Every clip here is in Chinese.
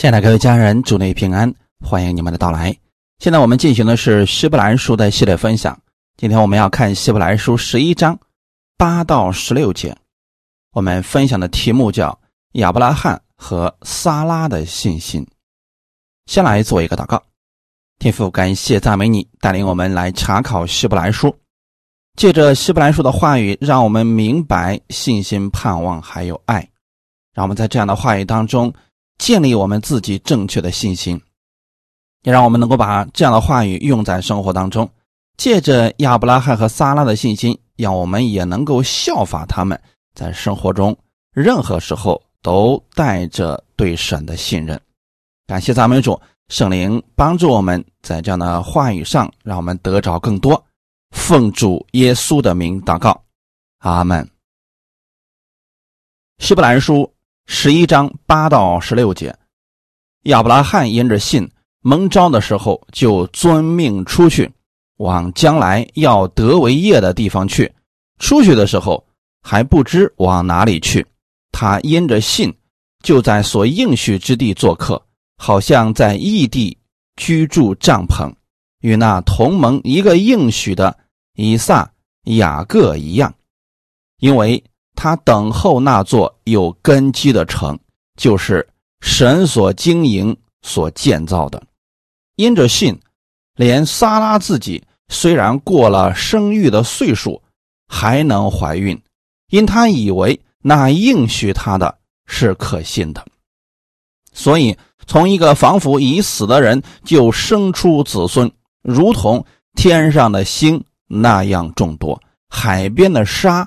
亲爱的各位家人，主内平安，欢迎你们的到来。现在我们进行的是希伯来书的系列分享。今天我们要看希伯来书十一章八到十六节。我们分享的题目叫亚伯拉罕和撒拉的信心。先来做一个祷告，天父，感谢赞美你，带领我们来查考希伯来书，借着希伯来书的话语，让我们明白信心、盼望还有爱。让我们在这样的话语当中。建立我们自己正确的信心，也让我们能够把这样的话语用在生活当中。借着亚伯拉罕和撒拉的信心，让我们也能够效法他们，在生活中任何时候都带着对神的信任。感谢赞美主，圣灵帮助我们在这样的话语上，让我们得着更多。奉主耶稣的名祷告，阿门。希伯来书。十一章八到十六节，亚伯拉罕因着信蒙召的时候，就遵命出去，往将来要得为业的地方去。出去的时候还不知往哪里去，他因着信，就在所应许之地做客，好像在异地居住帐篷，与那同盟一个应许的以撒、雅各一样，因为。他等候那座有根基的城，就是神所经营、所建造的。因着信，连撒拉自己虽然过了生育的岁数，还能怀孕，因他以为那应许他的是可信的，所以从一个仿佛已死的人就生出子孙，如同天上的星那样众多，海边的沙。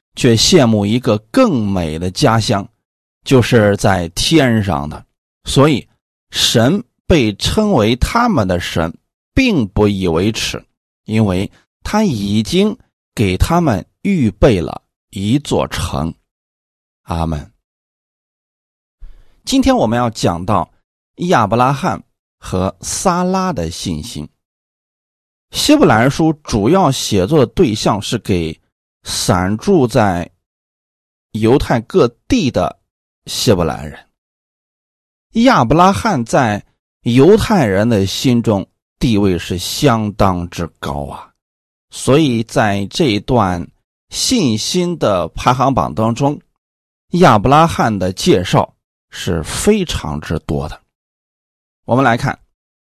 却羡慕一个更美的家乡，就是在天上的。所以，神被称为他们的神，并不以为耻，因为他已经给他们预备了一座城。阿门。今天我们要讲到亚伯拉罕和撒拉的信心。希伯来书主要写作的对象是给。散住在犹太各地的希伯来人，亚伯拉罕在犹太人的心中地位是相当之高啊，所以在这一段信心的排行榜当中，亚伯拉罕的介绍是非常之多的。我们来看，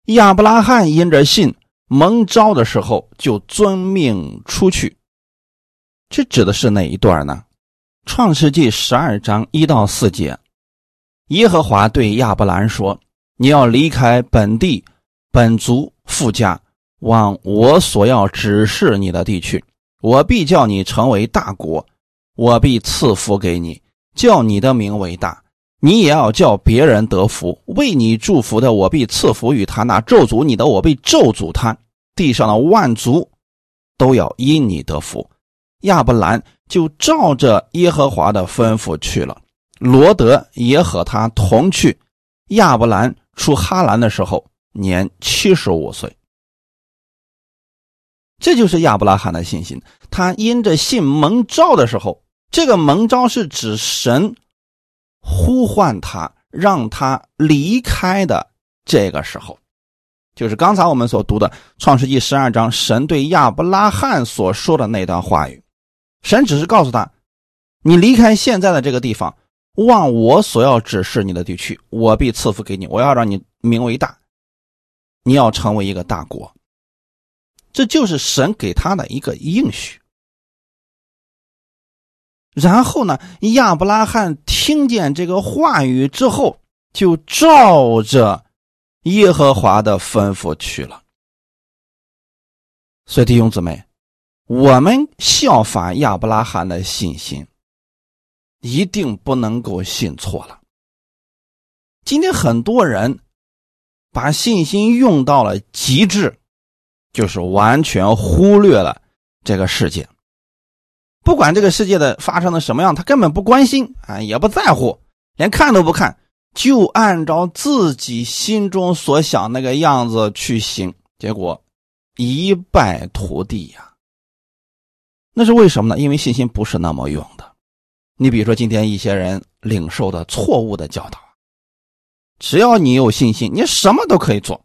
亚伯拉罕因着信蒙召的时候，就遵命出去。这指的是哪一段呢？创世纪十二章一到四节，耶和华对亚伯兰说：“你要离开本地、本族、富家，往我所要指示你的地去。我必叫你成为大国，我必赐福给你，叫你的名为大。你也要叫别人得福。为你祝福的，我必赐福于他；那咒诅你的，我必咒诅他。地上的万族都要因你得福。”亚伯兰就照着耶和华的吩咐去了，罗德也和他同去。亚伯兰出哈兰的时候年七十五岁。这就是亚伯拉罕的信心。他因着信蒙召的时候，这个蒙召是指神呼唤他，让他离开的这个时候，就是刚才我们所读的创世纪十二章，神对亚伯拉罕所说的那段话语。神只是告诉他：“你离开现在的这个地方，往我所要指示你的地区，我必赐福给你。我要让你名为大，你要成为一个大国。”这就是神给他的一个应许。然后呢，亚伯拉罕听见这个话语之后，就照着耶和华的吩咐去了。所以弟兄姊妹。我们效法亚伯拉罕的信心，一定不能够信错了。今天很多人把信心用到了极致，就是完全忽略了这个世界。不管这个世界的发生的什么样，他根本不关心啊，也不在乎，连看都不看，就按照自己心中所想那个样子去行，结果一败涂地呀。那是为什么呢？因为信心不是那么用的。你比如说，今天一些人领受的错误的教导，只要你有信心，你什么都可以做。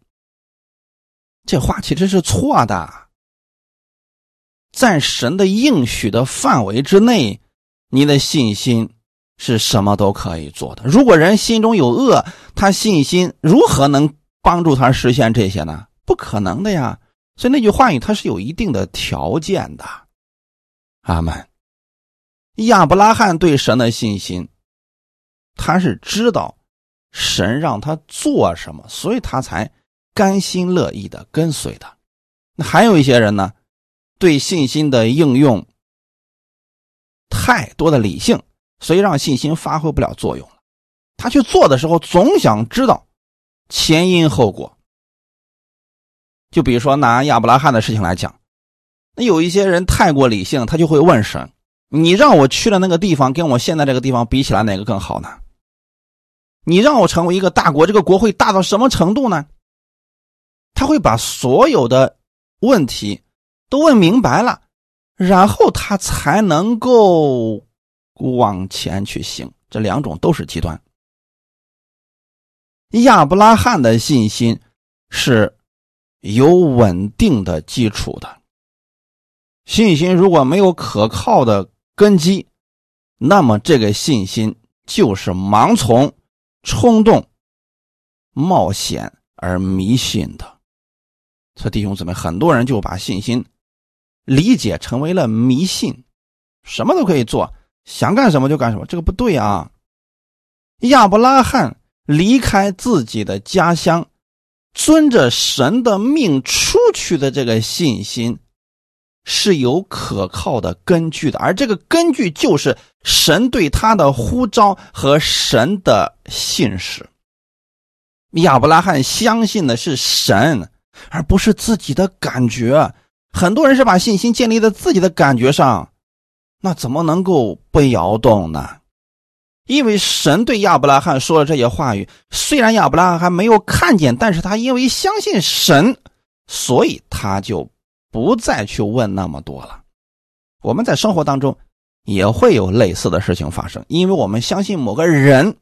这话其实是错的。在神的应许的范围之内，你的信心是什么都可以做的。如果人心中有恶，他信心如何能帮助他实现这些呢？不可能的呀。所以那句话语它是有一定的条件的。阿门。亚伯拉罕对神的信心，他是知道神让他做什么，所以他才甘心乐意的跟随的。那还有一些人呢？对信心的应用太多的理性，所以让信心发挥不了作用了。他去做的时候，总想知道前因后果。就比如说拿亚伯拉罕的事情来讲，那有一些人太过理性，他就会问神：“你让我去的那个地方，跟我现在这个地方比起来，哪个更好呢？你让我成为一个大国，这个国会大到什么程度呢？”他会把所有的问题。都问明白了，然后他才能够往前去行。这两种都是极端。亚伯拉罕的信心是有稳定的基础的，信心如果没有可靠的根基，那么这个信心就是盲从、冲动、冒险而迷信的。这弟兄姊妹，很多人就把信心。理解成为了迷信，什么都可以做，想干什么就干什么，这个不对啊！亚伯拉罕离开自己的家乡，遵着神的命出去的这个信心是有可靠的根据的，而这个根据就是神对他的呼召和神的信使。亚伯拉罕相信的是神，而不是自己的感觉。很多人是把信心建立在自己的感觉上，那怎么能够不摇动呢？因为神对亚伯拉罕说了这些话语，虽然亚伯拉罕还没有看见，但是他因为相信神，所以他就不再去问那么多了。我们在生活当中也会有类似的事情发生，因为我们相信某个人，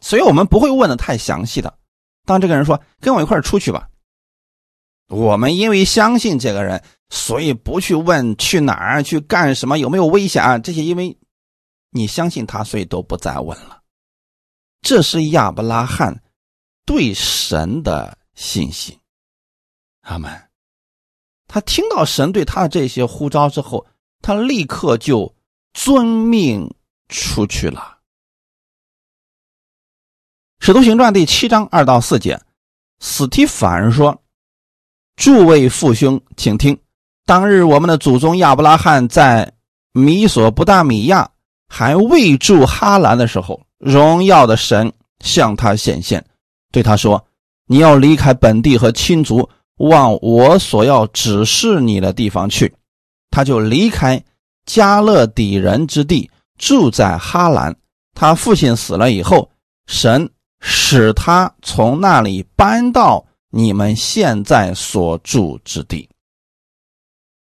所以我们不会问的太详细的。当这个人说：“跟我一块出去吧。”我们因为相信这个人，所以不去问去哪儿、去干什么、有没有危险啊这些，因为你相信他，所以都不再问了。这是亚伯拉罕对神的信心。阿门。他听到神对他的这些呼召之后，他立刻就遵命出去了。使徒行传第七章二到四节，斯提凡说。诸位父兄，请听：当日我们的祖宗亚伯拉罕在米索不达米亚还未住哈兰的时候，荣耀的神向他显现，对他说：“你要离开本地和亲族，往我所要指示你的地方去。”他就离开加勒底人之地，住在哈兰。他父亲死了以后，神使他从那里搬到。你们现在所住之地，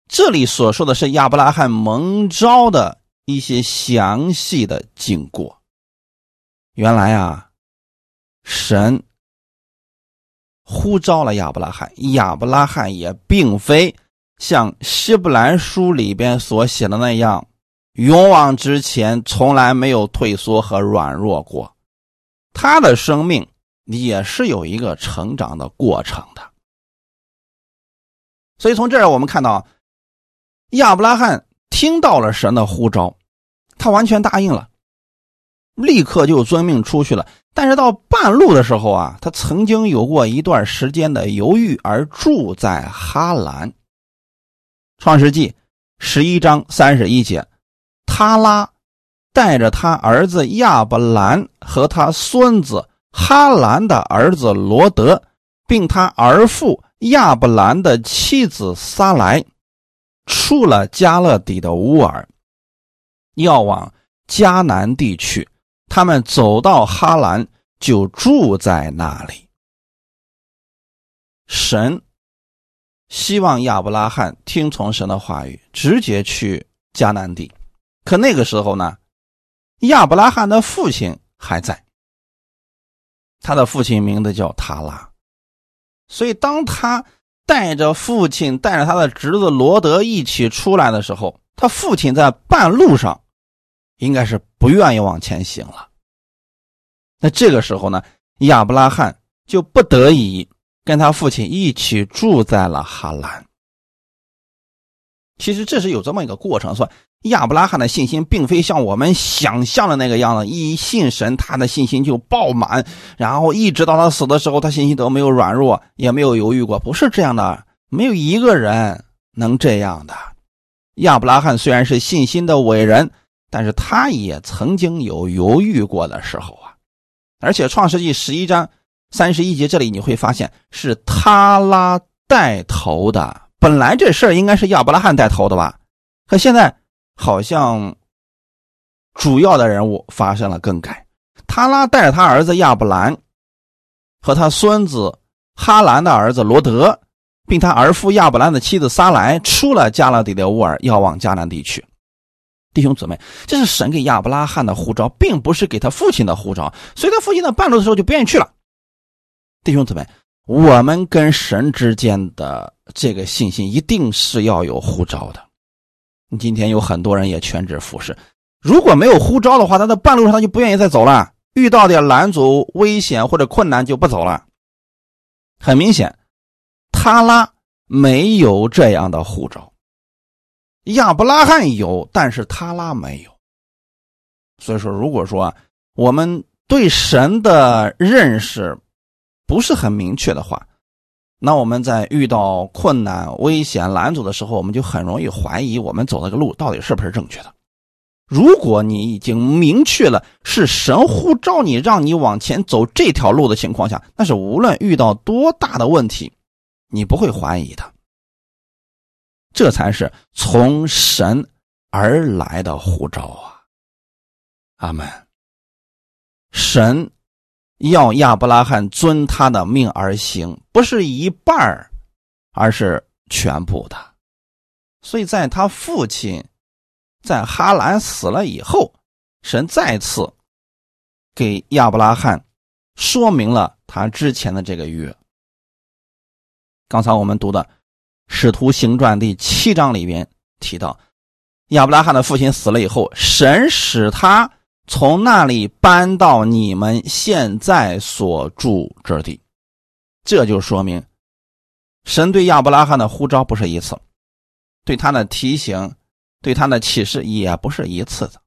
这里所说的是亚伯拉罕蒙召的一些详细的经过。原来啊，神呼召了亚伯拉罕，亚伯拉罕也并非像希伯来书里边所写的那样，勇往直前，从来没有退缩和软弱过，他的生命。也是有一个成长的过程的，所以从这儿我们看到，亚伯拉罕听到了神的呼召，他完全答应了，立刻就遵命出去了。但是到半路的时候啊，他曾经有过一段时间的犹豫，而住在哈兰。创世纪十一章三十一节，他拉带着他儿子亚伯兰和他孙子。哈兰的儿子罗德，并他儿父亚伯兰的妻子撒来，出了加勒底的乌尔，要往迦南地去。他们走到哈兰，就住在那里。神希望亚伯拉罕听从神的话语，直接去迦南地。可那个时候呢，亚伯拉罕的父亲还在。他的父亲名字叫塔拉，所以当他带着父亲、带着他的侄子罗德一起出来的时候，他父亲在半路上应该是不愿意往前行了。那这个时候呢，亚伯拉罕就不得已跟他父亲一起住在了哈兰。其实这是有这么一个过程，说亚伯拉罕的信心并非像我们想象的那个样子，一信神，他的信心就爆满，然后一直到他死的时候，他信心都没有软弱，也没有犹豫过，不是这样的，没有一个人能这样的。亚伯拉罕虽然是信心的伟人，但是他也曾经有犹豫过的时候啊。而且创世纪十一章三十一节这里你会发现是他拉带头的。本来这事儿应该是亚伯拉罕带头的吧，可现在好像主要的人物发生了更改。他拉带着他儿子亚伯兰和他孙子哈兰的儿子罗德，并他儿父亚伯兰的妻子撒来，出了加勒底的乌尔，要往迦南地区。弟兄姊妹，这是神给亚伯拉罕的呼召，并不是给他父亲的呼召。所以他父亲在半路的时候就不愿意去了。弟兄姊妹。我们跟神之间的这个信心，一定是要有呼召的。今天有很多人也全职服侍，如果没有呼召的话，他在半路上他就不愿意再走了。遇到点拦阻、危险或者困难就不走了。很明显，他拉没有这样的护照，亚伯拉罕有，但是他拉没有。所以说，如果说我们对神的认识，不是很明确的话，那我们在遇到困难、危险、拦阻的时候，我们就很容易怀疑我们走那个路到底是不是正确的。如果你已经明确了是神呼召你，让你往前走这条路的情况下，那是无论遇到多大的问题，你不会怀疑的。这才是从神而来的呼召啊！阿门。神。要亚伯拉罕遵他的命而行，不是一半儿而是全部的。所以在他父亲在哈兰死了以后，神再次给亚伯拉罕说明了他之前的这个约。刚才我们读的《使徒行传》第七章里边提到，亚伯拉罕的父亲死了以后，神使他。从那里搬到你们现在所住之地，这就说明神对亚伯拉罕的呼召不是一次，对他的提醒、对他的启示也不是一次的，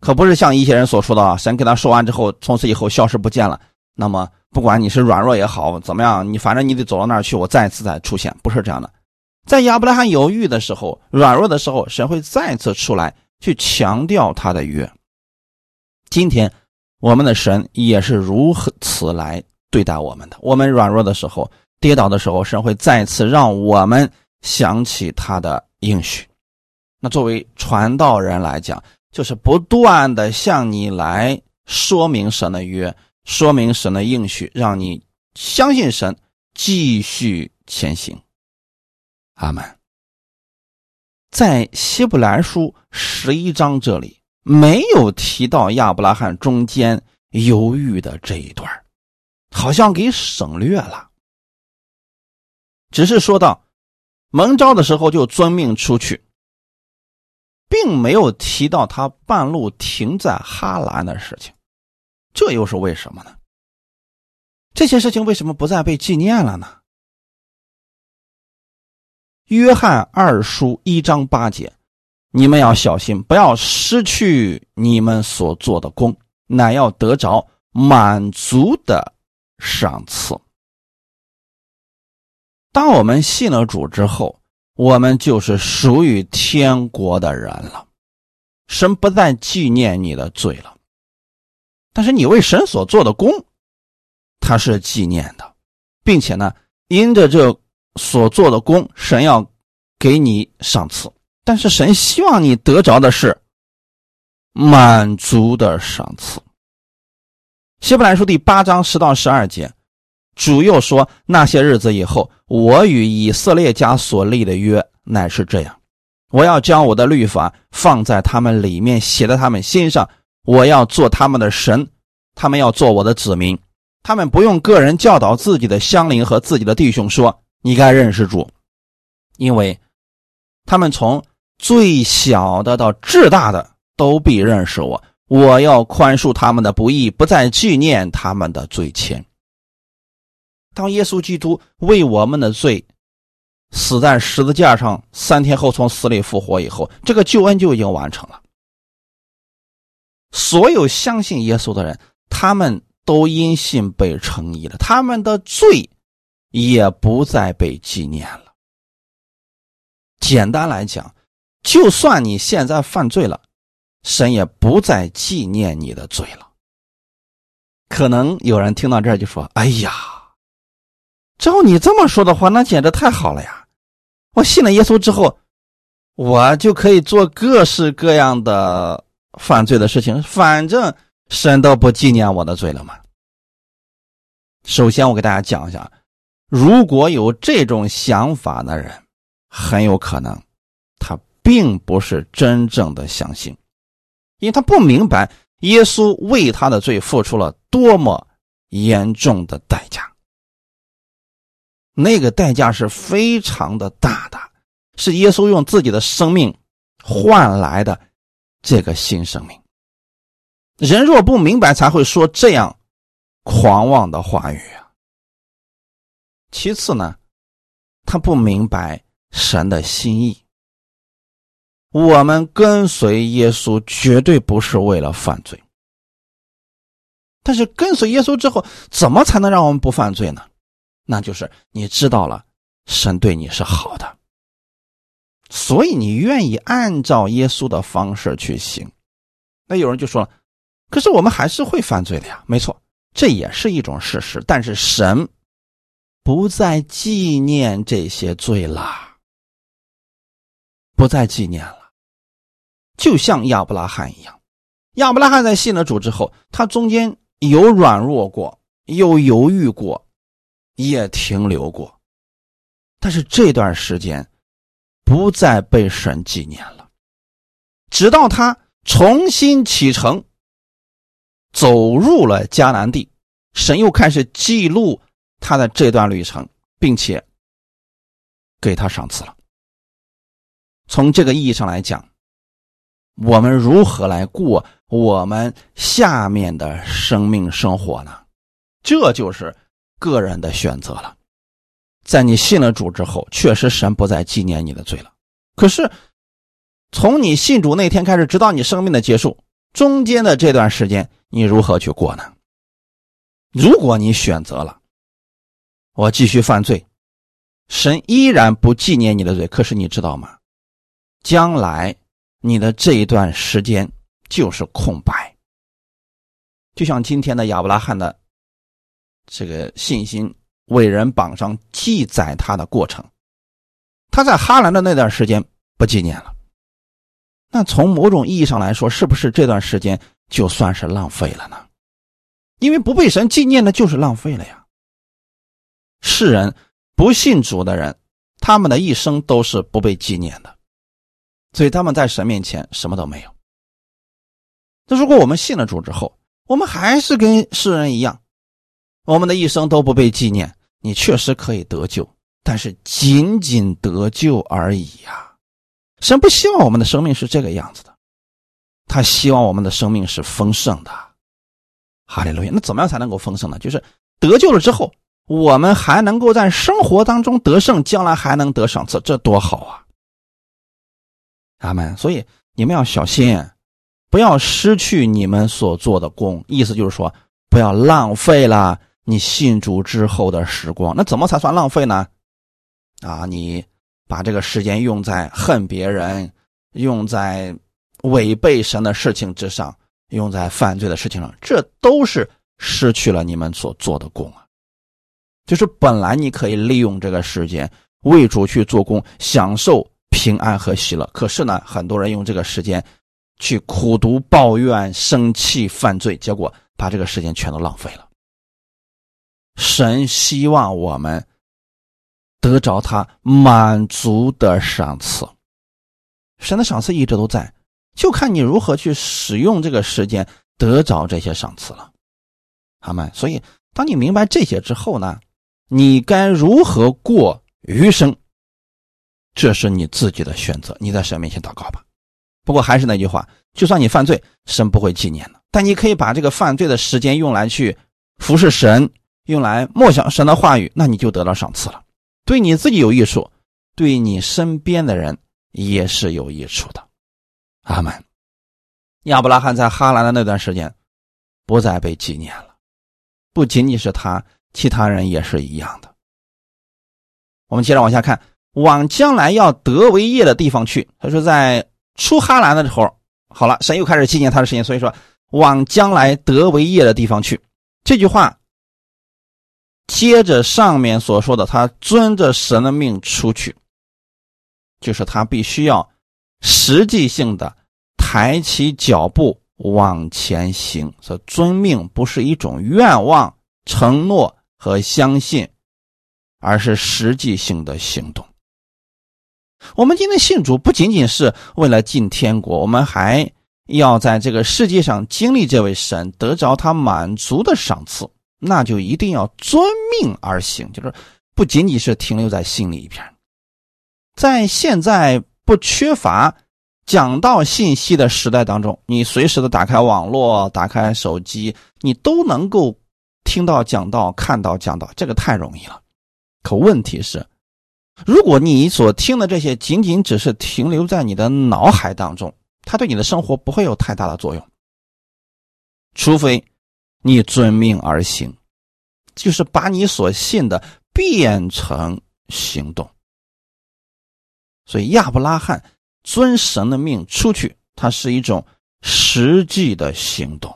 可不是像一些人所说的，神跟他说完之后，从此以后消失不见了。那么不管你是软弱也好，怎么样，你反正你得走到那儿去，我再次再出现，不是这样的。在亚伯拉罕犹豫的时候、软弱的时候，神会再次出来去强调他的约。今天，我们的神也是如此来对待我们的。我们软弱的时候、跌倒的时候，神会再次让我们想起他的应许。那作为传道人来讲，就是不断的向你来说明神的约，说明神的应许，让你相信神，继续前行。阿门。在希伯来书十一章这里。没有提到亚伯拉罕中间犹豫的这一段好像给省略了。只是说到蒙召的时候就遵命出去，并没有提到他半路停在哈兰的事情，这又是为什么呢？这些事情为什么不再被纪念了呢？约翰二书一章八节。你们要小心，不要失去你们所做的功，乃要得着满足的赏赐。当我们信了主之后，我们就是属于天国的人了。神不再纪念你的罪了，但是你为神所做的功，他是纪念的，并且呢，因着这所做的功，神要给你赏赐。但是神希望你得着的是满足的赏赐。希伯来书第八章十到十二节，主又说：那些日子以后，我与以色列家所立的约乃是这样。我要将我的律法放在他们里面，写在他们心上。我要做他们的神，他们要做我的子民。他们不用个人教导自己的乡邻和自己的弟兄说：“你该认识主，因为他们从最小的到至大的都必认识我。我要宽恕他们的不义，不再纪念他们的罪愆。”当耶稣基督为我们的罪。死在十字架上，三天后从死里复活以后，这个救恩就已经完成了。所有相信耶稣的人，他们都因信被称义了，他们的罪也不再被纪念了。简单来讲，就算你现在犯罪了，神也不再纪念你的罪了。可能有人听到这儿就说：“哎呀，照你这么说的话，那简直太好了呀！”我信了耶稣之后，我就可以做各式各样的犯罪的事情，反正神都不纪念我的罪了嘛。首先，我给大家讲一下，如果有这种想法的人，很有可能他并不是真正的相信，因为他不明白耶稣为他的罪付出了多么严重的代价。那个代价是非常的大的，是耶稣用自己的生命换来的这个新生命。人若不明白，才会说这样狂妄的话语啊。其次呢，他不明白神的心意。我们跟随耶稣绝对不是为了犯罪，但是跟随耶稣之后，怎么才能让我们不犯罪呢？那就是你知道了，神对你是好的，所以你愿意按照耶稣的方式去行。那有人就说了，可是我们还是会犯罪的呀。没错，这也是一种事实。但是神不再纪念这些罪了，不再纪念了。就像亚伯拉罕一样，亚伯拉罕在信了主之后，他中间有软弱过，有犹豫过。也停留过，但是这段时间不再被神纪念了。直到他重新启程，走入了迦南地，神又开始记录他的这段旅程，并且给他赏赐了。从这个意义上来讲，我们如何来过我们下面的生命生活呢？这就是。个人的选择了，在你信了主之后，确实神不再纪念你的罪了。可是，从你信主那天开始，直到你生命的结束，中间的这段时间，你如何去过呢？如果你选择了我继续犯罪，神依然不纪念你的罪。可是你知道吗？将来你的这一段时间就是空白，就像今天的亚伯拉罕的。这个信心伟人榜上记载他的过程，他在哈兰的那段时间不纪念了，那从某种意义上来说，是不是这段时间就算是浪费了呢？因为不被神纪念的，就是浪费了呀。世人不信主的人，他们的一生都是不被纪念的，所以他们在神面前什么都没有。那如果我们信了主之后，我们还是跟世人一样。我们的一生都不被纪念，你确实可以得救，但是仅仅得救而已呀。神不希望我们的生命是这个样子的，他希望我们的生命是丰盛的。哈利路亚！那怎么样才能够丰盛呢？就是得救了之后，我们还能够在生活当中得胜，将来还能得赏赐，这多好啊！阿门。所以你们要小心，不要失去你们所做的功。意思就是说，不要浪费了。你信主之后的时光，那怎么才算浪费呢？啊，你把这个时间用在恨别人、用在违背神的事情之上，用在犯罪的事情上，这都是失去了你们所做的功啊。就是本来你可以利用这个时间为主去做工，享受平安和喜乐，可是呢，很多人用这个时间去苦读、抱怨、生气、犯罪，结果把这个时间全都浪费了。神希望我们得着他满足的赏赐，神的赏赐一直都在，就看你如何去使用这个时间得着这些赏赐了，好吗？所以，当你明白这些之后呢？你该如何过余生？这是你自己的选择。你在神面前祷告吧。不过还是那句话，就算你犯罪，神不会纪念的。但你可以把这个犯罪的时间用来去服侍神，用来默想神的话语，那你就得到赏赐了。对你自己有益处，对你身边的人也是有益处的。阿门。亚伯拉罕在哈兰的那段时间不再被纪念了，不仅仅是他。其他人也是一样的。我们接着往下看，往将来要得为业的地方去。他说，在出哈兰的时候，好了，神又开始纪念他的事情。所以说，往将来得为业的地方去。这句话接着上面所说的，他遵着神的命出去，就是他必须要实际性的抬起脚步往前行。所，遵命不是一种愿望承诺。和相信，而是实际性的行动。我们今天信主不仅仅是为了进天国，我们还要在这个世界上经历这位神，得着他满足的赏赐。那就一定要遵命而行，就是不仅仅是停留在心里一边。在现在不缺乏讲道信息的时代当中，你随时的打开网络、打开手机，你都能够。听到讲道，看到讲道，这个太容易了。可问题是，如果你所听的这些仅仅只是停留在你的脑海当中，它对你的生活不会有太大的作用。除非你遵命而行，就是把你所信的变成行动。所以亚伯拉罕遵神的命出去，它是一种实际的行动。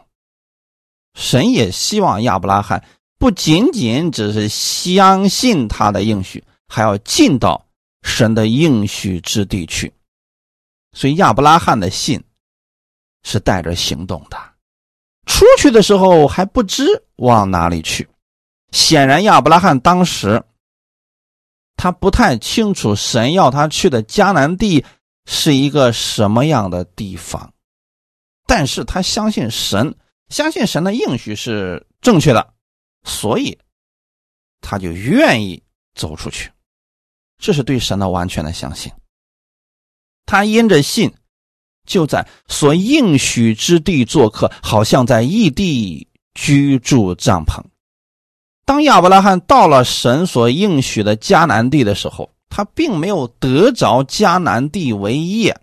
神也希望亚伯拉罕不仅仅只是相信他的应许，还要进到神的应许之地去。所以亚伯拉罕的信是带着行动的，出去的时候还不知往哪里去。显然亚伯拉罕当时他不太清楚神要他去的迦南地是一个什么样的地方，但是他相信神。相信神的应许是正确的，所以他就愿意走出去。这是对神的完全的相信。他因着信，就在所应许之地做客，好像在异地居住帐篷。当亚伯拉罕到了神所应许的迦南地的时候，他并没有得着迦南地为业，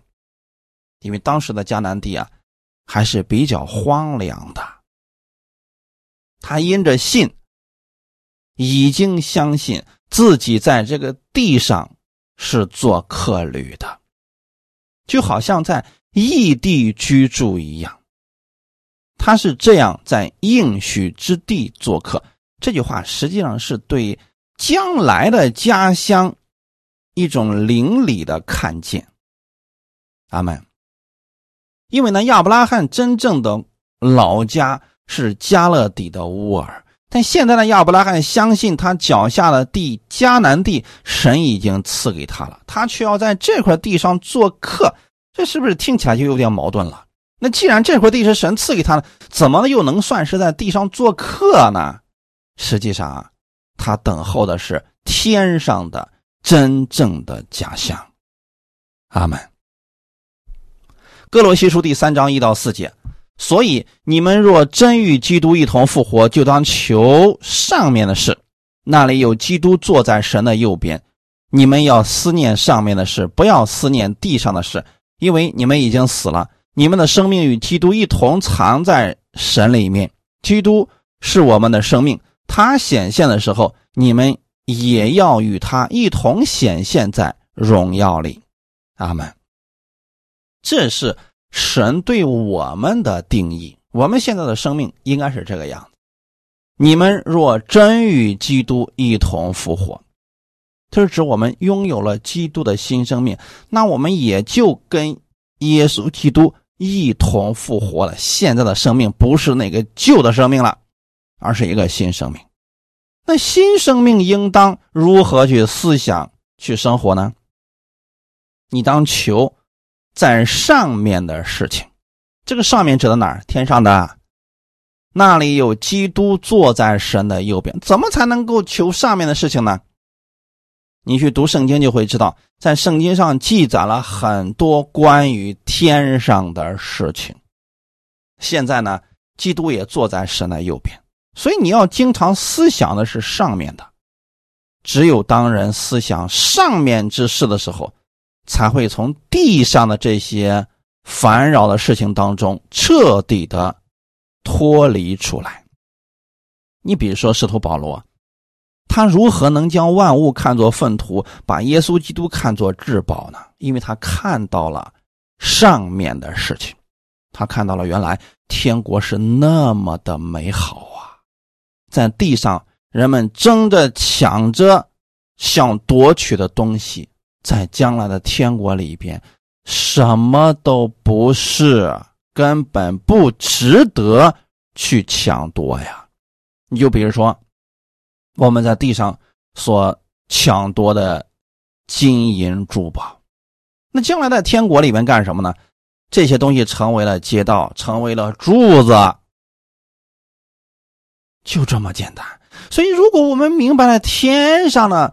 因为当时的迦南地啊。还是比较荒凉的。他因着信，已经相信自己在这个地上是做客旅的，就好像在异地居住一样。他是这样在应许之地做客。这句话实际上是对将来的家乡一种灵里的看见。阿门。因为呢，亚伯拉罕真正的老家是加勒底的乌尔，但现在呢，亚伯拉罕相信他脚下的地迦南地，神已经赐给他了，他却要在这块地上做客，这是不是听起来就有点矛盾了？那既然这块地是神赐给他的，怎么又能算是在地上做客呢？实际上啊，他等候的是天上的真正的家乡。阿门。哥罗西书第三章一到四节，所以你们若真与基督一同复活，就当求上面的事，那里有基督坐在神的右边。你们要思念上面的事，不要思念地上的事，因为你们已经死了，你们的生命与基督一同藏在神里面。基督是我们的生命，他显现的时候，你们也要与他一同显现在荣耀里。阿门。这是神对我们的定义，我们现在的生命应该是这个样子。你们若真与基督一同复活，这是指我们拥有了基督的新生命，那我们也就跟耶稣基督一同复活了。现在的生命不是那个旧的生命了，而是一个新生命。那新生命应当如何去思想、去生活呢？你当求在上面的事情。这个上面指的哪儿？天上的。那里有基督坐在神的右边，怎么才能够求上面的事情呢？你去读圣经就会知道，在圣经上记载了很多关于天上的事情。现在呢，基督也坐在神的右边，所以你要经常思想的是上面的。只有当人思想上面之事的时候，才会从地上的这些烦扰的事情当中彻底的。脱离出来。你比如说，使徒保罗，他如何能将万物看作粪土，把耶稣基督看作至宝呢？因为他看到了上面的事情，他看到了原来天国是那么的美好啊！在地上，人们争着抢着想夺取的东西，在将来的天国里边，什么都不是。根本不值得去抢夺呀！你就比如说，我们在地上所抢夺的金银珠宝，那将来在天国里面干什么呢？这些东西成为了街道，成为了柱子，就这么简单。所以，如果我们明白了天上的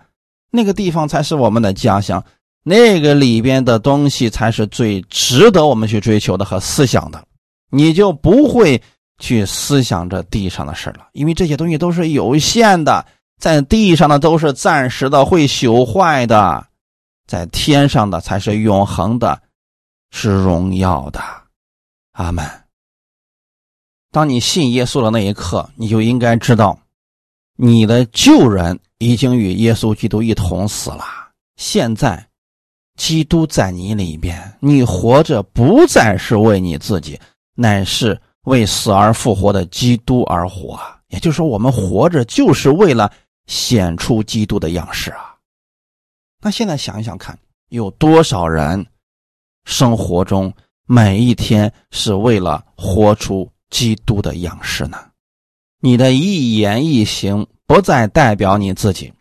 那个地方才是我们的家乡。那个里边的东西才是最值得我们去追求的和思想的，你就不会去思想着地上的事了，因为这些东西都是有限的，在地上的都是暂时的，会朽坏的，在天上的才是永恒的，是荣耀的。阿门。当你信耶稣的那一刻，你就应该知道，你的旧人已经与耶稣基督一同死了，现在。基督在你里边，你活着不再是为你自己，乃是为死而复活的基督而活。也就是说，我们活着就是为了显出基督的样式啊。那现在想一想看，有多少人生活中每一天是为了活出基督的样式呢？你的一言一行不再代表你自己，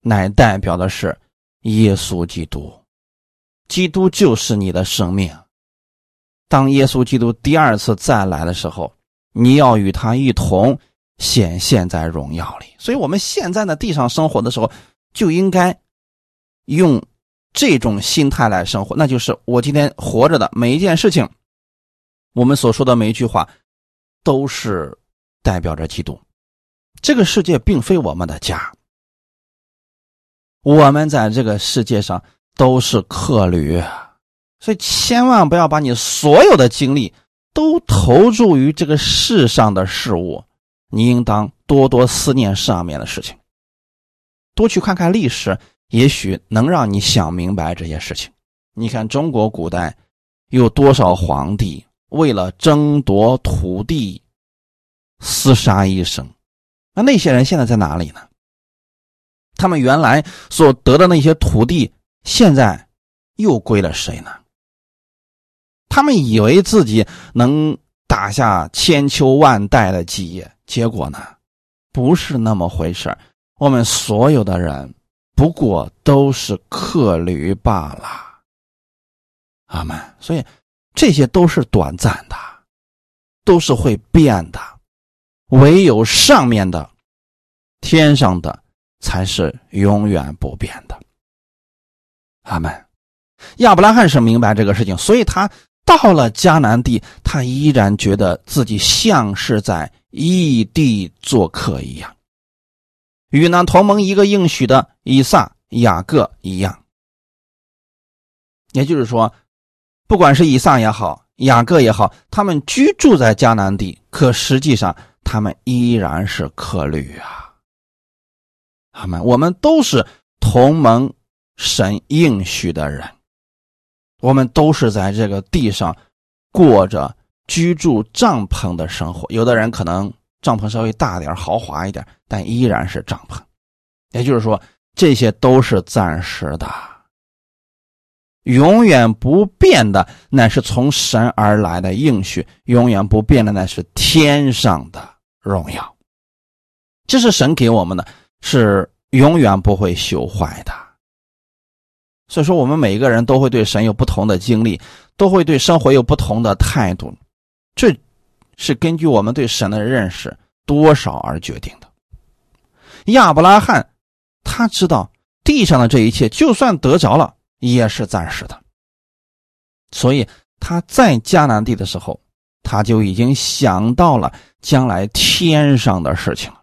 乃代表的是耶稣基督。基督就是你的生命。当耶稣基督第二次再来的时候，你要与他一同显现在荣耀里。所以，我们现在在地上生活的时候，就应该用这种心态来生活。那就是我今天活着的每一件事情，我们所说的每一句话，都是代表着基督。这个世界并非我们的家，我们在这个世界上。都是客旅，所以千万不要把你所有的精力都投注于这个世上的事物。你应当多多思念上面的事情，多去看看历史，也许能让你想明白这些事情。你看中国古代有多少皇帝为了争夺土地厮杀一生？那那些人现在在哪里呢？他们原来所得的那些土地。现在又归了谁呢？他们以为自己能打下千秋万代的基业，结果呢，不是那么回事我们所有的人不过都是客旅罢了。阿门。所以这些都是短暂的，都是会变的，唯有上面的天上的才是永远不变的。阿门。亚伯拉罕是明白这个事情，所以他到了迦南地，他依然觉得自己像是在异地做客一样，与那同盟一个应许的以撒、雅各一样。也就是说，不管是以撒也好，雅各也好，他们居住在迦南地，可实际上他们依然是客旅啊。阿门。我们都是同盟。神应许的人，我们都是在这个地上过着居住帐篷的生活。有的人可能帐篷稍微大点、豪华一点，但依然是帐篷。也就是说，这些都是暂时的，永远不变的，乃是从神而来的应许；永远不变的，乃是天上的荣耀。这是神给我们的，是永远不会朽坏的。所以说，我们每一个人都会对神有不同的经历，都会对生活有不同的态度，这是根据我们对神的认识多少而决定的。亚伯拉罕他知道地上的这一切，就算得着了，也是暂时的。所以他在迦南地的时候，他就已经想到了将来天上的事情了，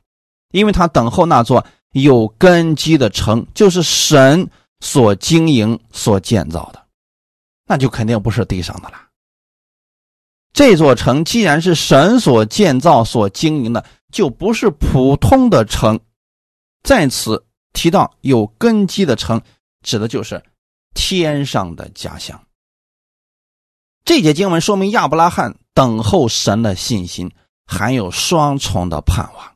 因为他等候那座有根基的城，就是神。所经营、所建造的，那就肯定不是地上的了。这座城既然是神所建造、所经营的，就不是普通的城。在此提到有根基的城，指的就是天上的家乡。这节经文说明亚伯拉罕等候神的信心含有双重的盼望。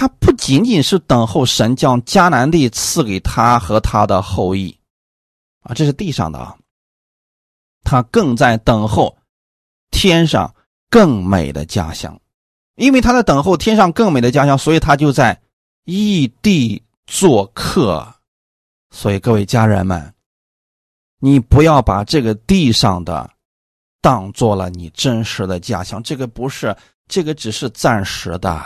他不仅仅是等候神将迦南地赐给他和他的后裔，啊，这是地上的啊。他更在等候天上更美的家乡，因为他在等候天上更美的家乡，所以他就在异地做客。所以各位家人们，你不要把这个地上的当做了你真实的家乡，这个不是，这个只是暂时的。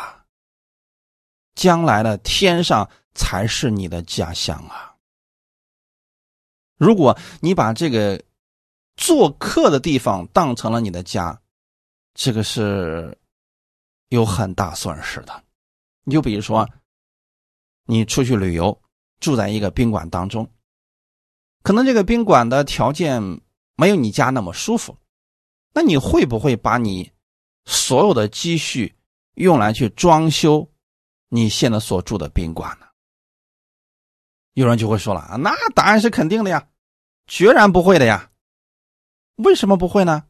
将来的天上才是你的家乡啊！如果你把这个做客的地方当成了你的家，这个是有很大损失的。你就比如说，你出去旅游，住在一个宾馆当中，可能这个宾馆的条件没有你家那么舒服，那你会不会把你所有的积蓄用来去装修？你现在所住的宾馆呢？有人就会说了啊，那答案是肯定的呀，决然不会的呀。为什么不会呢？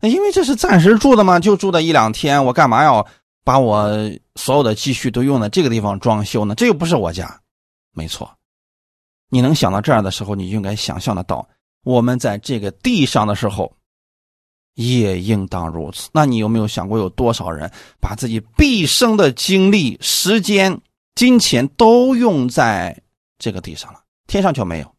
因为这是暂时住的嘛，就住的一两天，我干嘛要把我所有的积蓄都用在这个地方装修呢？这又不是我家。没错，你能想到这样的时候，你就应该想象得到，我们在这个地上的时候。也应当如此。那你有没有想过，有多少人把自己毕生的精力、时间、金钱都用在这个地上了，天上却没有？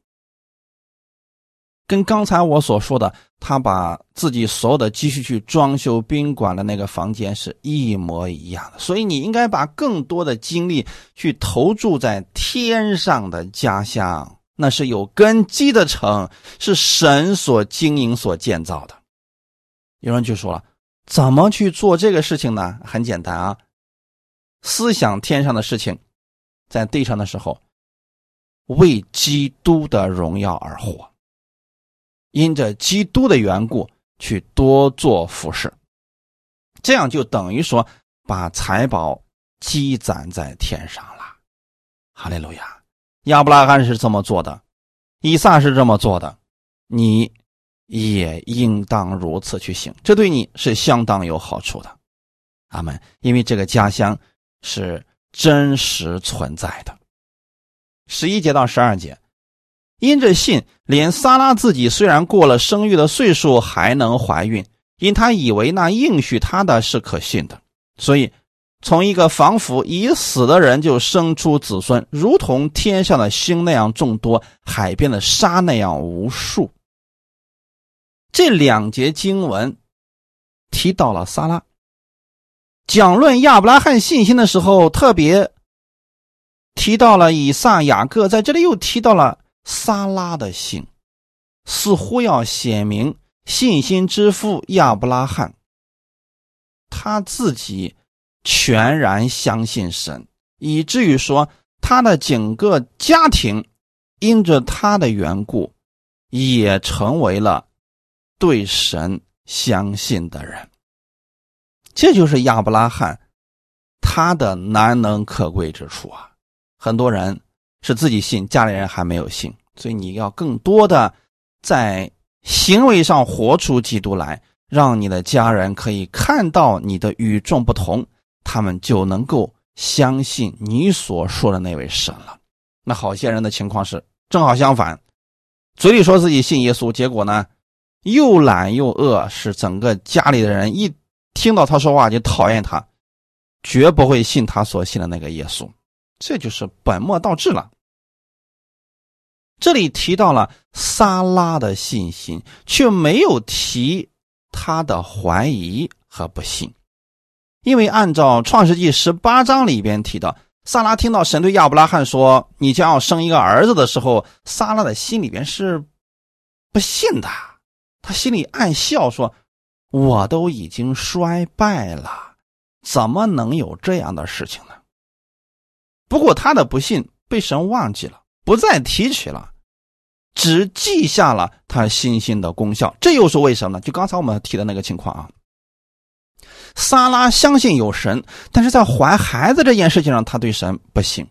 跟刚才我所说的，他把自己所有的积蓄去装修宾馆的那个房间是一模一样的。所以，你应该把更多的精力去投注在天上的家乡，那是有根基的城，是神所经营、所建造的。有人就说了：“怎么去做这个事情呢？很简单啊，思想天上的事情，在地上的时候，为基督的荣耀而活，因着基督的缘故去多做服饰，这样就等于说把财宝积攒在天上了。哈利路亚！亚伯拉罕是这么做的，以撒是这么做的，你。”也应当如此去行，这对你是相当有好处的，阿门。因为这个家乡是真实存在的。十一节到十二节，因着信，连撒拉自己虽然过了生育的岁数，还能怀孕，因他以为那应许他的是可信的，所以从一个仿佛已死的人就生出子孙，如同天上的星那样众多，海边的沙那样无数。这两节经文提到了撒拉，讲论亚伯拉罕信心的时候，特别提到了以撒、雅各，在这里又提到了撒拉的信，似乎要显明信心之父亚伯拉罕他自己全然相信神，以至于说他的整个家庭因着他的缘故也成为了。对神相信的人，这就是亚伯拉罕他的难能可贵之处啊！很多人是自己信，家里人还没有信，所以你要更多的在行为上活出基督来，让你的家人可以看到你的与众不同，他们就能够相信你所说的那位神了。那好些人的情况是正好相反，嘴里说自己信耶稣，结果呢又懒又饿，使整个家里的人一听到他说话就讨厌他，绝不会信他所信的那个耶稣。这就是本末倒置了。这里提到了撒拉的信心，却没有提他的怀疑和不信，因为按照创世纪十八章里边提到，撒拉听到神对亚伯拉罕说：“你将要生一个儿子”的时候，撒拉的心里边是不信的，他心里暗笑说：“我都已经衰败了，怎么能有这样的事情呢？”不过他的不信被神忘记了。不再提取了，只记下了他信心的功效。这又是为什么呢？就刚才我们提的那个情况啊。萨拉相信有神，但是在怀孩子这件事情上，他对神不信。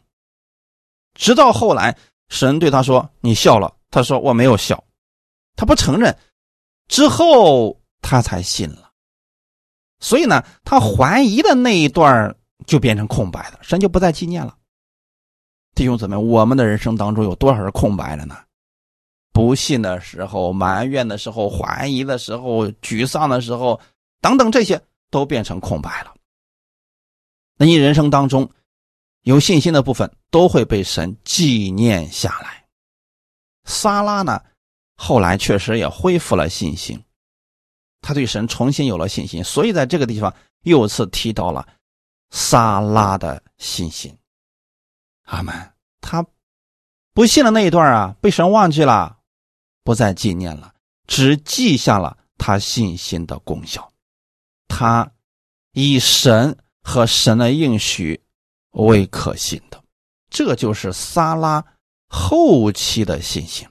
直到后来，神对他说：“你笑了。”他说：“我没有笑。”他不承认，之后他才信了。所以呢，他怀疑的那一段就变成空白的，神就不再纪念了。弟兄姊妹，我们的人生当中有多少是空白的呢？不信的时候、埋怨的时候、怀疑的时候、沮丧的时候，等等，这些都变成空白了。那你人生当中有信心的部分，都会被神纪念下来。撒拉呢，后来确实也恢复了信心，他对神重新有了信心，所以在这个地方又次提到了撒拉的信心。阿门。他不信的那一段啊，被神忘记了，不再纪念了，只记下了他信心的功效。他以神和神的应许为可信的，这就是撒拉后期的信心。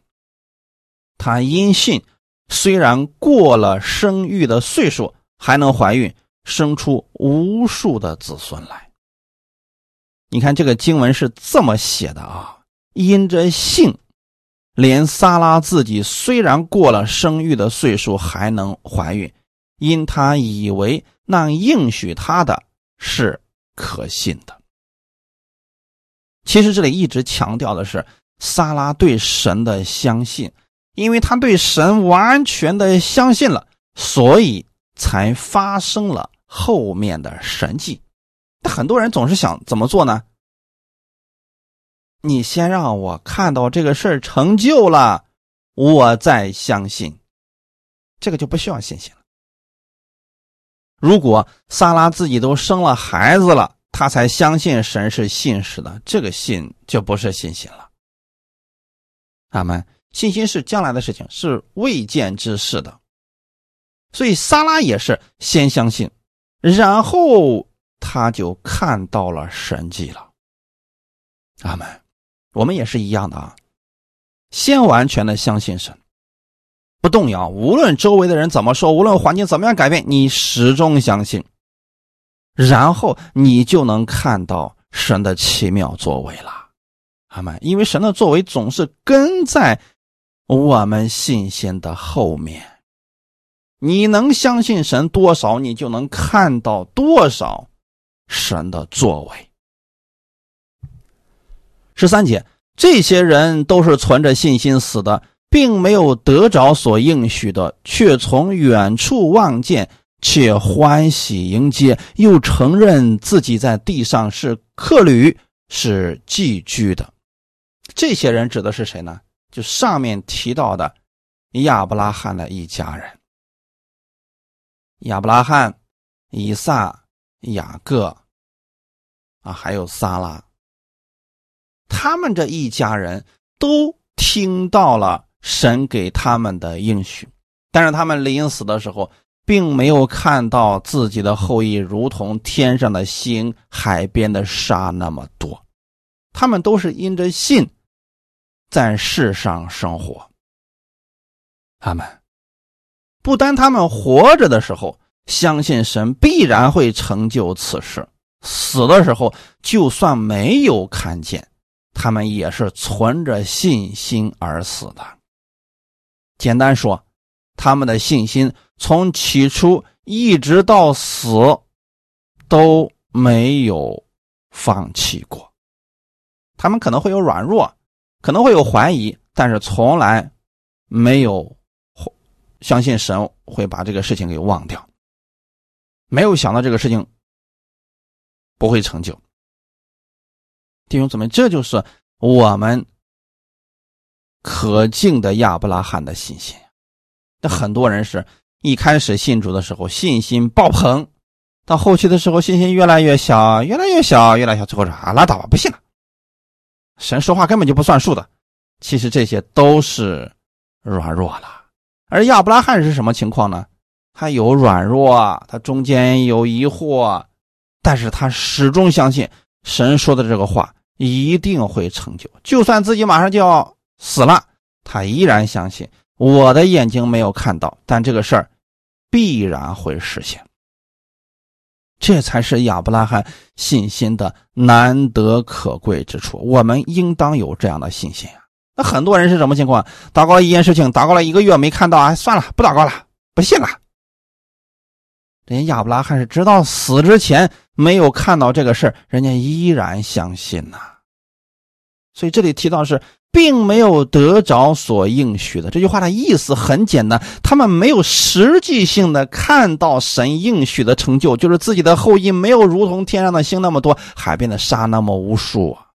他因信，虽然过了生育的岁数，还能怀孕，生出无数的子孙来。你看这个经文是这么写的啊，因着信，连撒拉自己虽然过了生育的岁数还能怀孕，因他以为那应许他的是可信的。其实这里一直强调的是撒拉对神的相信，因为他对神完全的相信了，所以才发生了后面的神迹。很多人总是想怎么做呢？你先让我看到这个事儿成就了，我再相信，这个就不需要信心了。如果萨拉自己都生了孩子了，他才相信神是信实的，这个信就不是信心了。阿门。信心是将来的事情，是未见之事的，所以萨拉也是先相信，然后。他就看到了神迹了，阿门。我们也是一样的啊，先完全的相信神，不动摇，无论周围的人怎么说，无论环境怎么样改变，你始终相信，然后你就能看到神的奇妙作为了，阿门。因为神的作为总是跟在我们信心的后面，你能相信神多少，你就能看到多少。神的作为。十三节，这些人都是存着信心死的，并没有得着所应许的，却从远处望见，且欢喜迎接，又承认自己在地上是客旅，是寄居的。这些人指的是谁呢？就上面提到的亚伯拉罕的一家人：亚伯拉罕、以撒。雅各啊，还有撒拉，他们这一家人都听到了神给他们的应许，但是他们临死的时候，并没有看到自己的后裔如同天上的星、海边的沙那么多。他们都是因着信在世上生活。他们不单他们活着的时候。相信神必然会成就此事。死的时候，就算没有看见，他们也是存着信心而死的。简单说，他们的信心从起初一直到死都没有放弃过。他们可能会有软弱，可能会有怀疑，但是从来没有相信神会把这个事情给忘掉，没有想到这个事情不会成就。弟兄姊妹，这就是我们可敬的亚伯拉罕的信心。那很多人是一开始信主的时候信心爆棚，到后期的时候信心越来越小，越来越小，越来越小，最后说啊拉倒吧，不信了。神说话根本就不算数的。其实这些都是软弱了。而亚伯拉罕是什么情况呢？他有软弱，他中间有疑惑，但是他始终相信神说的这个话。一定会成就，就算自己马上就要死了，他依然相信我的眼睛没有看到，但这个事儿必然会实现。这才是亚伯拉罕信心的难得可贵之处。我们应当有这样的信心啊！那很多人是什么情况？祷告了一件事情，祷告了一个月没看到，啊，算了，不祷告了，不信了。人亚伯拉罕是直到死之前没有看到这个事人家依然相信呐。所以这里提到是，并没有得着所应许的。这句话的意思很简单，他们没有实际性的看到神应许的成就，就是自己的后裔没有如同天上的星那么多，海边的沙那么无数啊。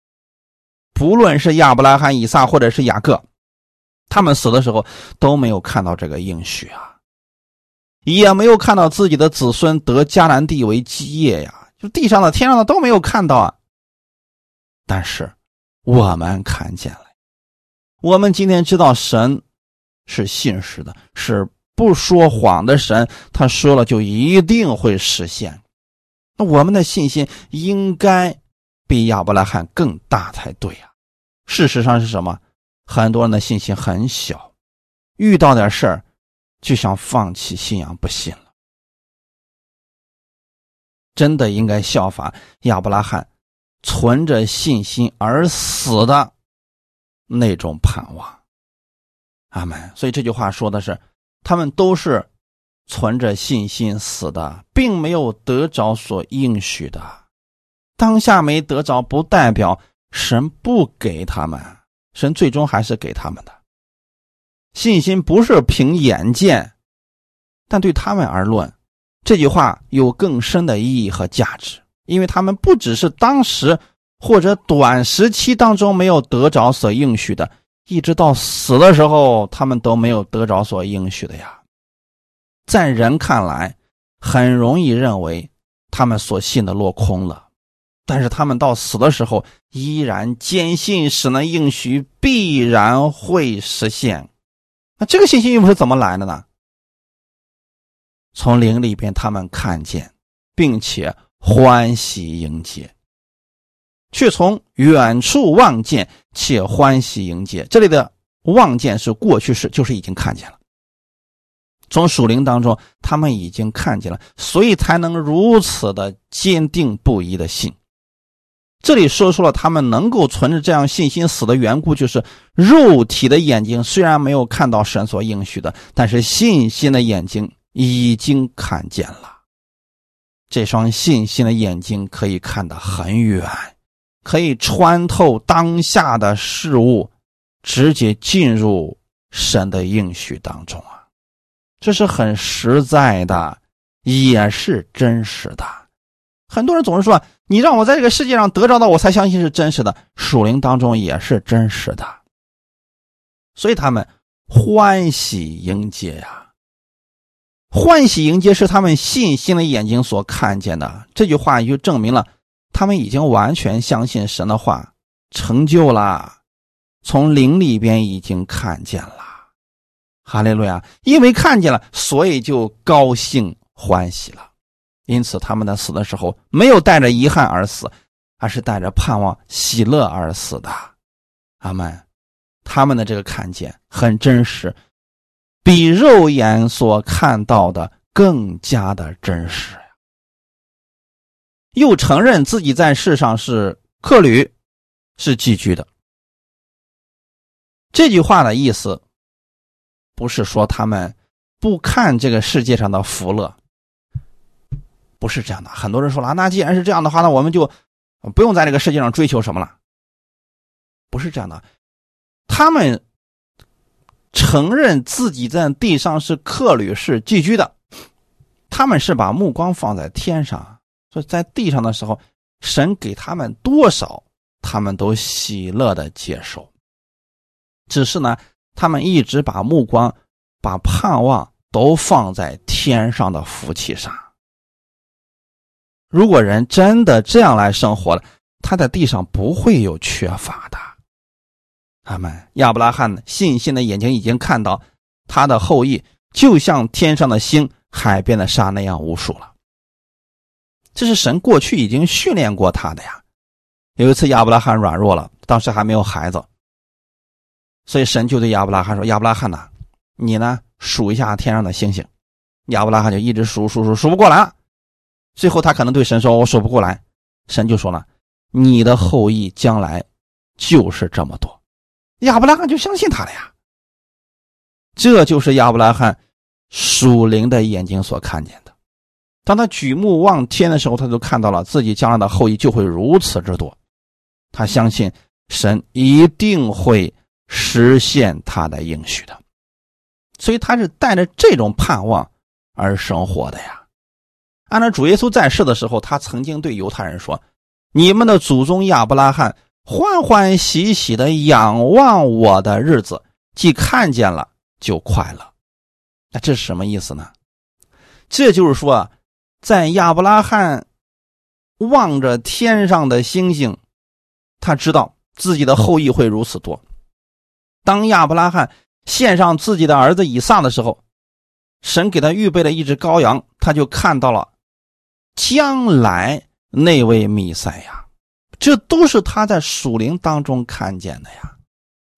不论是亚伯拉罕、以撒，或者是雅各，他们死的时候都没有看到这个应许啊。也没有看到自己的子孙得迦南地为基业呀，就地上的、天上的都没有看到啊。但是我们看见了，我们今天知道神是信实的，是不说谎的神，他说了就一定会实现。那我们的信心应该比亚伯拉罕更大才对呀。事实上是什么？很多人的信心很小，遇到点事儿。就想放弃信仰不信了，真的应该效法亚伯拉罕，存着信心而死的那种盼望。阿门。所以这句话说的是，他们都是存着信心死的，并没有得着所应许的。当下没得着，不代表神不给他们，神最终还是给他们的。信心不是凭眼见，但对他们而论，这句话有更深的意义和价值，因为他们不只是当时或者短时期当中没有得着所应许的，一直到死的时候，他们都没有得着所应许的呀。在人看来，很容易认为他们所信的落空了，但是他们到死的时候，依然坚信使那应许必然会实现。那这个信心又是怎么来的呢？从灵里边，他们看见，并且欢喜迎接；却从远处望见，且欢喜迎接。这里的望见是过去式，就是已经看见了。从属灵当中，他们已经看见了，所以才能如此的坚定不移的信。这里说出了他们能够存着这样信心死的缘故，就是肉体的眼睛虽然没有看到神所应许的，但是信心的眼睛已经看见了。这双信心的眼睛可以看得很远，可以穿透当下的事物，直接进入神的应许当中啊！这是很实在的，也是真实的。很多人总是说。你让我在这个世界上得着的，我才相信是真实的。属灵当中也是真实的，所以他们欢喜迎接呀，欢喜迎接是他们信心的眼睛所看见的。这句话就证明了他们已经完全相信神的话成就了，从灵里边已经看见了。哈利路亚！因为看见了，所以就高兴欢喜了。因此，他们在死的时候没有带着遗憾而死，而是带着盼望、喜乐而死的。阿门。他们的这个看见很真实，比肉眼所看到的更加的真实。又承认自己在世上是客旅，是寄居的。这句话的意思，不是说他们不看这个世界上的福乐，不是这样的。很多人说了，那既然是这样的话，那我们就不用在这个世界上追求什么了。不是这样的，他们承认自己在地上是客旅，是寄居的，他们是把目光放在天上，所以在地上的时候，神给他们多少，他们都喜乐的接受。只是呢，他们一直把目光。把盼望都放在天上的福气上。如果人真的这样来生活了，他在地上不会有缺乏的。他们亚伯拉罕信心的眼睛已经看到他的后裔，就像天上的星、海边的沙那样无数了。这是神过去已经训练过他的呀。有一次亚伯拉罕软弱了，当时还没有孩子，所以神就对亚伯拉罕说：“亚伯拉罕呐。”你呢？数一下天上的星星，亚伯拉罕就一直数数数，数不过来了。最后他可能对神说：“我数不过来。”神就说了：“你的后裔将来就是这么多。”亚伯拉罕就相信他了呀。这就是亚伯拉罕属灵的眼睛所看见的。当他举目望天的时候，他就看到了自己将来的后裔就会如此之多。他相信神一定会实现他的应许的。所以他是带着这种盼望而生活的呀。按照主耶稣在世的时候，他曾经对犹太人说：“你们的祖宗亚伯拉罕欢欢喜喜的仰望我的日子，既看见了就快乐。”那这是什么意思呢？这就是说啊，在亚伯拉罕望着天上的星星，他知道自己的后裔会如此多。当亚伯拉罕。献上自己的儿子以撒的时候，神给他预备了一只羔羊，他就看到了将来那位弥赛亚，这都是他在属灵当中看见的呀。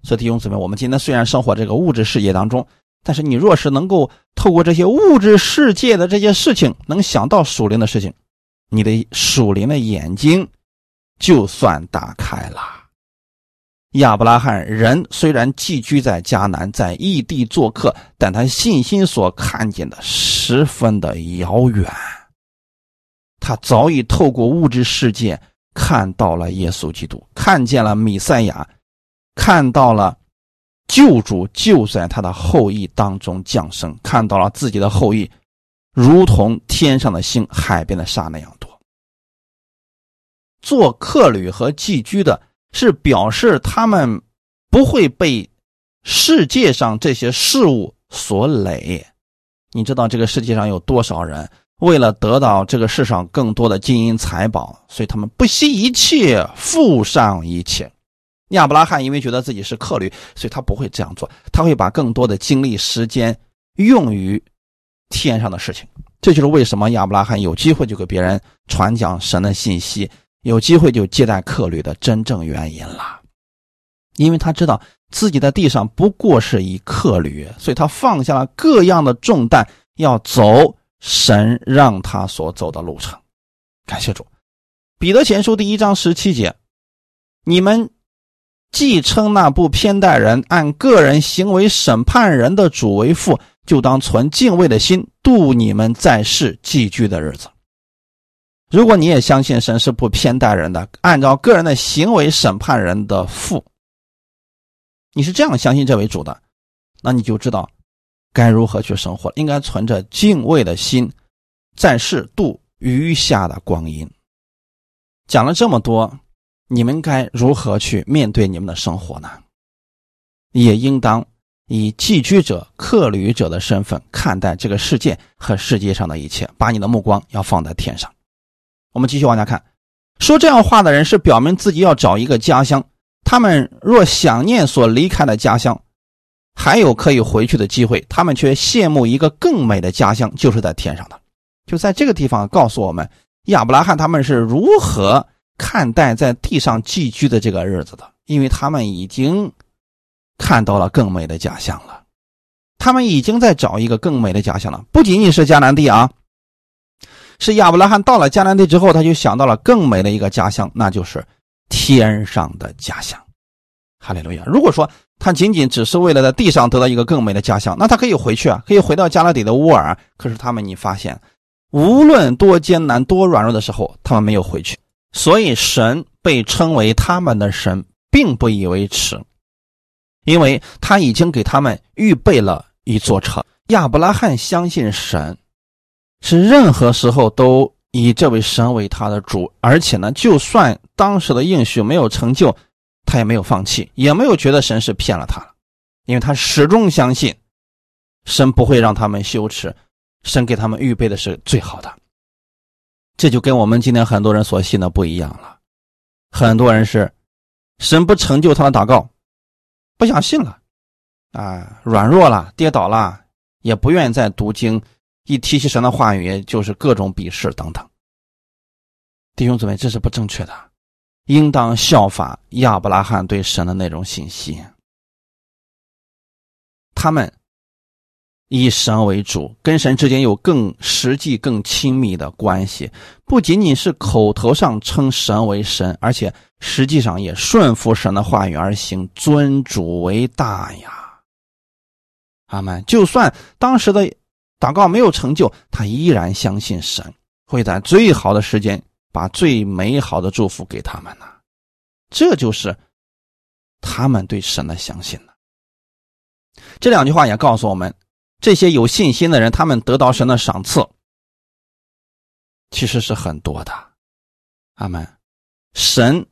所以弟兄姊妹，我们今天虽然生活这个物质世界当中，但是你若是能够透过这些物质世界的这些事情，能想到属灵的事情，你的属灵的眼睛就算打开了。亚伯拉罕人虽然寄居在迦南，在异地做客，但他信心所看见的十分的遥远。他早已透过物质世界看到了耶稣基督，看见了弥赛亚，看到了救主就在他的后裔当中降生，看到了自己的后裔如同天上的星、海边的沙那样多。做客旅和寄居的。是表示他们不会被世界上这些事物所累。你知道这个世界上有多少人为了得到这个世上更多的金银财宝，所以他们不惜一切付上一切。亚伯拉罕因为觉得自己是客旅，所以他不会这样做，他会把更多的精力、时间用于天上的事情。这就是为什么亚伯拉罕有机会就给别人传讲神的信息。有机会就接待客旅的真正原因了，因为他知道自己在地上不过是一客旅，所以他放下了各样的重担，要走神让他所走的路程。感谢主，彼得前书第一章十七节：你们既称那不偏待人、按个人行为审判人的主为父，就当存敬畏的心度你们在世寄居的日子。如果你也相信神是不偏待人的，按照个人的行为审判人的父，你是这样相信这位主的，那你就知道该如何去生活，应该存着敬畏的心，在世度余下的光阴。讲了这么多，你们该如何去面对你们的生活呢？也应当以寄居者、客旅者的身份看待这个世界和世界上的一切，把你的目光要放在天上。我们继续往下看，说这样话的人是表明自己要找一个家乡。他们若想念所离开的家乡，还有可以回去的机会，他们却羡慕一个更美的家乡，就是在天上的。就在这个地方告诉我们，亚伯拉罕他们是如何看待在地上寄居的这个日子的，因为他们已经看到了更美的家乡了。他们已经在找一个更美的家乡了，不仅仅是迦南地啊。是亚伯拉罕到了迦南地之后，他就想到了更美的一个家乡，那就是天上的家乡。哈利路亚！如果说他仅仅只是为了在地上得到一个更美的家乡，那他可以回去啊，可以回到加勒底的乌尔。可是他们，你发现，无论多艰难、多软弱的时候，他们没有回去。所以神被称为他们的神，并不以为耻，因为他已经给他们预备了一座城。亚伯拉罕相信神，是任何时候都以这位神为他的主，而且呢，就算当时的应许没有成就。他也没有放弃，也没有觉得神是骗了他了，因为他始终相信神不会让他们羞耻，神给他们预备的是最好的。这就跟我们今天很多人所信的不一样了。很多人是神不成就他的祷告，不想信了，啊，软弱了，跌倒了，也不愿意再读经，一提起神的话语，就是各种鄙视等等。弟兄姊妹，这是不正确的。应当效法亚伯拉罕对神的那种信心。他们以神为主，跟神之间有更实际、更亲密的关系，不仅仅是口头上称神为神，而且实际上也顺服神的话语而行，尊主为大呀。阿门。就算当时的祷告没有成就，他依然相信神会在最好的时间。把最美好的祝福给他们呢，这就是他们对神的相信了。这两句话也告诉我们，这些有信心的人，他们得到神的赏赐其实是很多的。阿门。神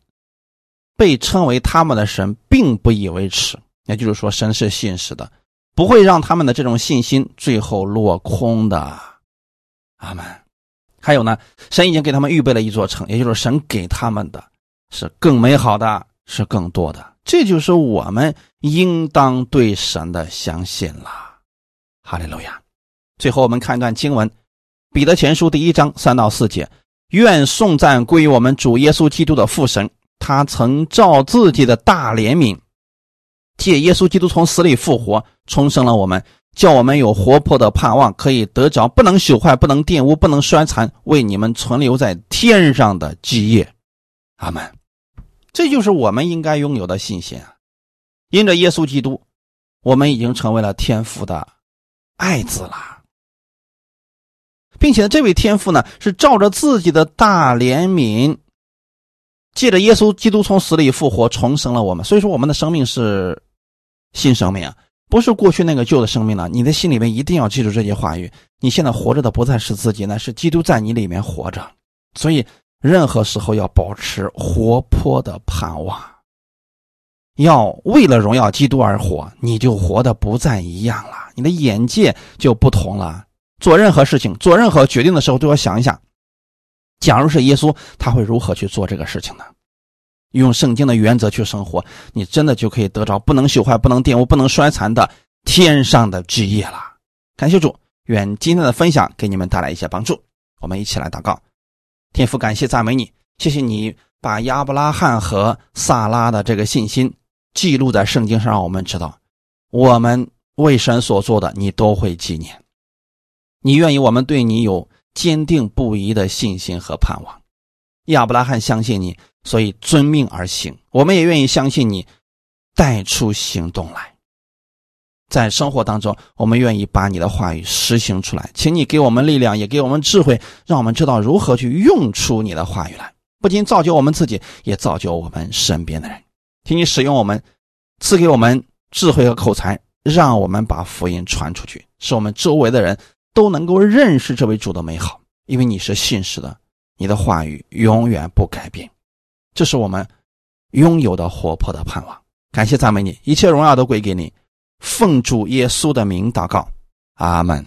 被称为他们的神，并不以为耻，也就是说，神是信实的，不会让他们的这种信心最后落空的。阿门。还有呢，神已经给他们预备了一座城，也就是神给他们的是更美好的，是更多的。这就是我们应当对神的相信了。哈利路亚！最后我们看一段经文，《彼得前书》第一章三到四节：愿颂赞归于我们主耶稣基督的父神，他曾照自己的大怜悯，借耶稣基督从死里复活，重生了我们。叫我们有活泼的盼望，可以得着不能朽坏、不能玷污、不能衰残，为你们存留在天上的基业。阿门。这就是我们应该拥有的信心啊！因着耶稣基督，我们已经成为了天父的爱子了，并且这位天父呢，是照着自己的大怜悯，借着耶稣基督从死里复活，重生了我们。所以说，我们的生命是新生命。不是过去那个旧的生命了，你的心里面一定要记住这些话语。你现在活着的不再是自己，那是基督在你里面活着。所以，任何时候要保持活泼的盼望，要为了荣耀基督而活，你就活的不再一样了，你的眼界就不同了。做任何事情、做任何决定的时候，都要想一想：假如是耶稣，他会如何去做这个事情呢？用圣经的原则去生活，你真的就可以得着不能朽坏、不能玷污、不能衰残的天上的基业了。感谢主，愿今天的分享给你们带来一些帮助。我们一起来祷告，天父，感谢赞美你，谢谢你把亚伯拉罕和萨拉的这个信心记录在圣经上，让我们知道，我们为神所做的，你都会纪念。你愿意我们对你有坚定不移的信心和盼望。亚伯拉罕相信你。所以遵命而行，我们也愿意相信你，带出行动来。在生活当中，我们愿意把你的话语实行出来，请你给我们力量，也给我们智慧，让我们知道如何去用出你的话语来，不仅造就我们自己，也造就我们身边的人。请你使用我们，赐给我们智慧和口才，让我们把福音传出去，使我们周围的人都能够认识这位主的美好。因为你是信实的，你的话语永远不改变。这是我们拥有的活泼的盼望。感谢赞美你，一切荣耀都归给你。奉主耶稣的名祷告，阿门。